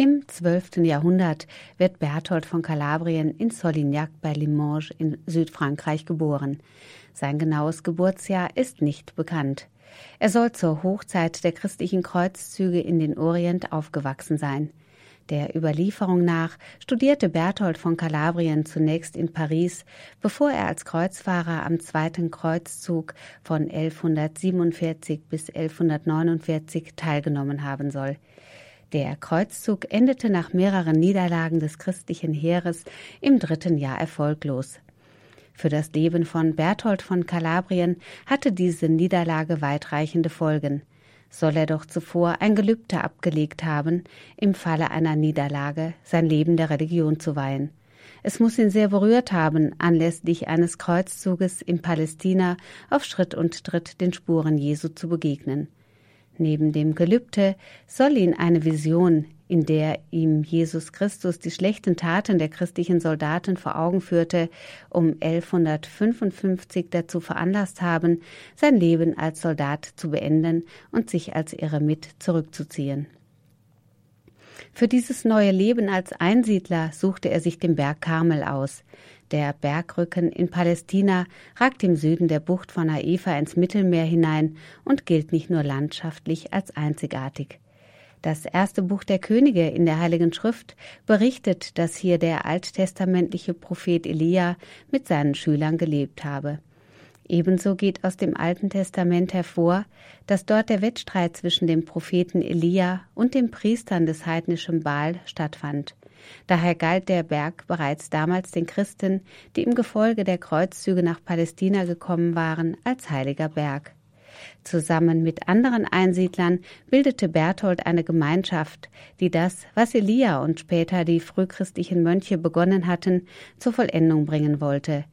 Im 12. Jahrhundert wird Berthold von Kalabrien in Solignac bei Limoges in Südfrankreich geboren. Sein genaues Geburtsjahr ist nicht bekannt. Er soll zur Hochzeit der christlichen Kreuzzüge in den Orient aufgewachsen sein. Der Überlieferung nach studierte Berthold von Kalabrien zunächst in Paris, bevor er als Kreuzfahrer am Zweiten Kreuzzug von 1147 bis 1149 teilgenommen haben soll. Der Kreuzzug endete nach mehreren Niederlagen des christlichen Heeres im dritten Jahr erfolglos. Für das Leben von Berthold von Kalabrien hatte diese Niederlage weitreichende Folgen. Soll er doch zuvor ein Gelübde abgelegt haben, im Falle einer Niederlage sein Leben der Religion zu weihen. Es muss ihn sehr berührt haben, anlässlich eines Kreuzzuges in Palästina auf Schritt und Tritt den Spuren Jesu zu begegnen. Neben dem Gelübde soll ihn eine Vision, in der ihm Jesus Christus die schlechten Taten der christlichen Soldaten vor Augen führte, um 1155 dazu veranlasst haben, sein Leben als Soldat zu beenden und sich als Eremit zurückzuziehen. Für dieses neue Leben als Einsiedler suchte er sich den Berg Karmel aus. Der Bergrücken in Palästina ragt im Süden der Bucht von Haifa ins Mittelmeer hinein und gilt nicht nur landschaftlich als einzigartig. Das erste Buch der Könige in der Heiligen Schrift berichtet, dass hier der alttestamentliche Prophet Elia mit seinen Schülern gelebt habe. Ebenso geht aus dem Alten Testament hervor, dass dort der Wettstreit zwischen dem Propheten Elia und den Priestern des heidnischen Baal stattfand. Daher galt der Berg bereits damals den Christen, die im Gefolge der Kreuzzüge nach Palästina gekommen waren, als heiliger Berg. Zusammen mit anderen Einsiedlern bildete Berthold eine Gemeinschaft, die das, was Elia und später die frühchristlichen Mönche begonnen hatten, zur Vollendung bringen wollte,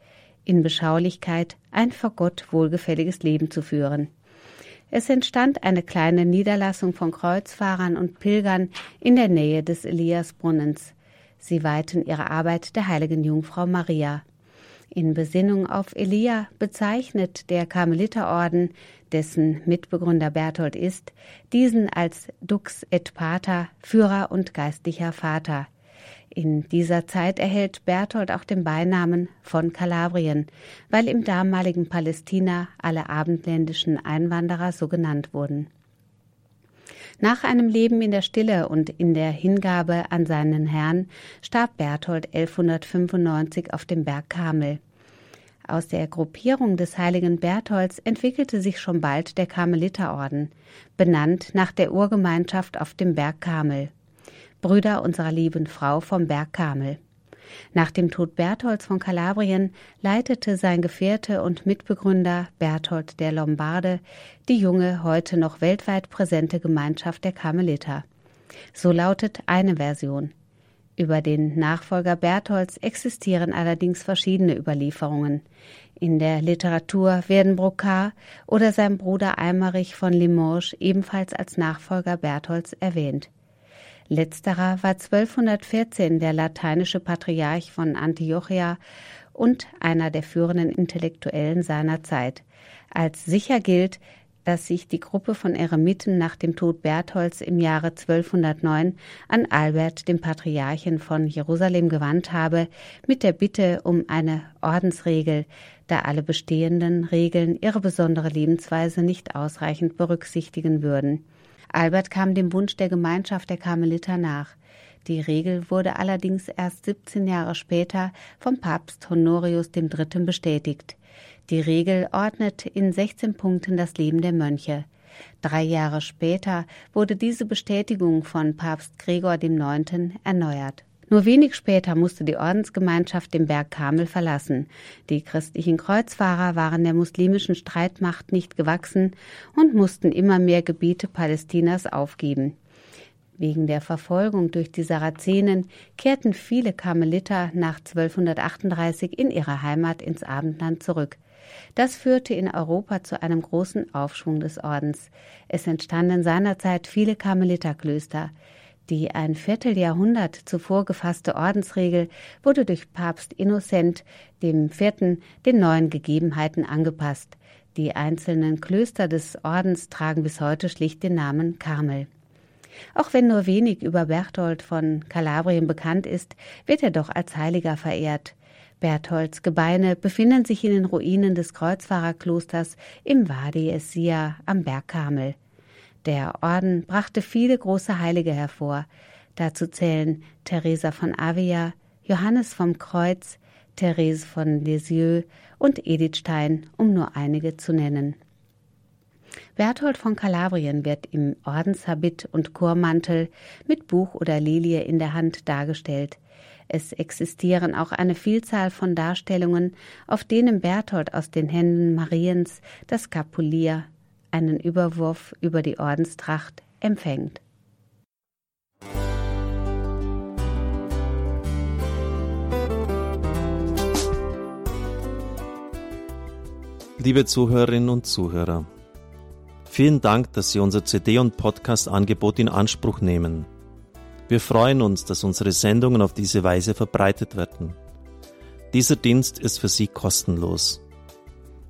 in Beschaulichkeit ein vor Gott wohlgefälliges Leben zu führen. Es entstand eine kleine Niederlassung von Kreuzfahrern und Pilgern in der Nähe des Eliasbrunnens. Sie weihten ihre Arbeit der heiligen Jungfrau Maria. In Besinnung auf Elia bezeichnet der Karmeliterorden, dessen Mitbegründer Berthold ist, diesen als Dux et Pater, Führer und geistlicher Vater. In dieser Zeit erhält Berthold auch den Beinamen von Kalabrien, weil im damaligen Palästina alle abendländischen Einwanderer so genannt wurden. Nach einem Leben in der Stille und in der Hingabe an seinen Herrn starb Berthold 1195 auf dem Berg Karmel. Aus der Gruppierung des heiligen Bertholds entwickelte sich schon bald der Karmeliterorden, benannt nach der Urgemeinschaft auf dem Berg Karmel. Brüder unserer lieben Frau vom Berg Karmel. Nach dem Tod Bertholds von Kalabrien leitete sein Gefährte und Mitbegründer Berthold der Lombarde die junge, heute noch weltweit präsente Gemeinschaft der Karmeliter. So lautet eine Version. Über den Nachfolger Bertholds existieren allerdings verschiedene Überlieferungen. In der Literatur werden Brocard oder sein Bruder Eimerich von Limoges ebenfalls als Nachfolger Bertholds erwähnt. Letzterer war 1214 der lateinische Patriarch von Antiochia und einer der führenden Intellektuellen seiner Zeit. Als sicher gilt, dass sich die Gruppe von Eremiten nach dem Tod Bertholds im Jahre 1209 an Albert, dem Patriarchen von Jerusalem, gewandt habe, mit der Bitte um eine Ordensregel, da alle bestehenden Regeln ihre besondere Lebensweise nicht ausreichend berücksichtigen würden. Albert kam dem Wunsch der Gemeinschaft der Karmeliter nach. Die Regel wurde allerdings erst 17 Jahre später vom Papst Honorius III. bestätigt. Die Regel ordnet in 16 Punkten das Leben der Mönche. Drei Jahre später wurde diese Bestätigung von Papst Gregor IX. erneuert. Nur wenig später musste die Ordensgemeinschaft den Berg Kamel verlassen. Die christlichen Kreuzfahrer waren der muslimischen Streitmacht nicht gewachsen und mussten immer mehr Gebiete Palästinas aufgeben. Wegen der Verfolgung durch die Sarazenen kehrten viele Karmeliter nach 1238 in ihre Heimat ins Abendland zurück. Das führte in Europa zu einem großen Aufschwung des Ordens. Es entstanden seinerzeit viele Karmeliterklöster. Die ein Vierteljahrhundert zuvor gefasste Ordensregel wurde durch Papst Innocent dem Vierten den neuen Gegebenheiten angepasst. Die einzelnen Klöster des Ordens tragen bis heute schlicht den Namen Karmel. Auch wenn nur wenig über Berthold von Kalabrien bekannt ist, wird er doch als Heiliger verehrt. Bertholds Gebeine befinden sich in den Ruinen des Kreuzfahrerklosters im Wadi Essia am Berg Karmel. Der Orden brachte viele große Heilige hervor. Dazu zählen Teresa von Avia, Johannes vom Kreuz, Therese von Lisieux und Edith Stein, um nur einige zu nennen. Berthold von Kalabrien wird im Ordenshabit und Chormantel mit Buch oder Lilie in der Hand dargestellt. Es existieren auch eine Vielzahl von Darstellungen, auf denen Berthold aus den Händen Mariens das Skapulier, einen Überwurf über die Ordenstracht, empfängt. Liebe Zuhörerinnen und Zuhörer, vielen Dank, dass Sie unser CD- und Podcast-Angebot in Anspruch nehmen. Wir freuen uns, dass unsere Sendungen auf diese Weise verbreitet werden. Dieser Dienst ist für Sie kostenlos.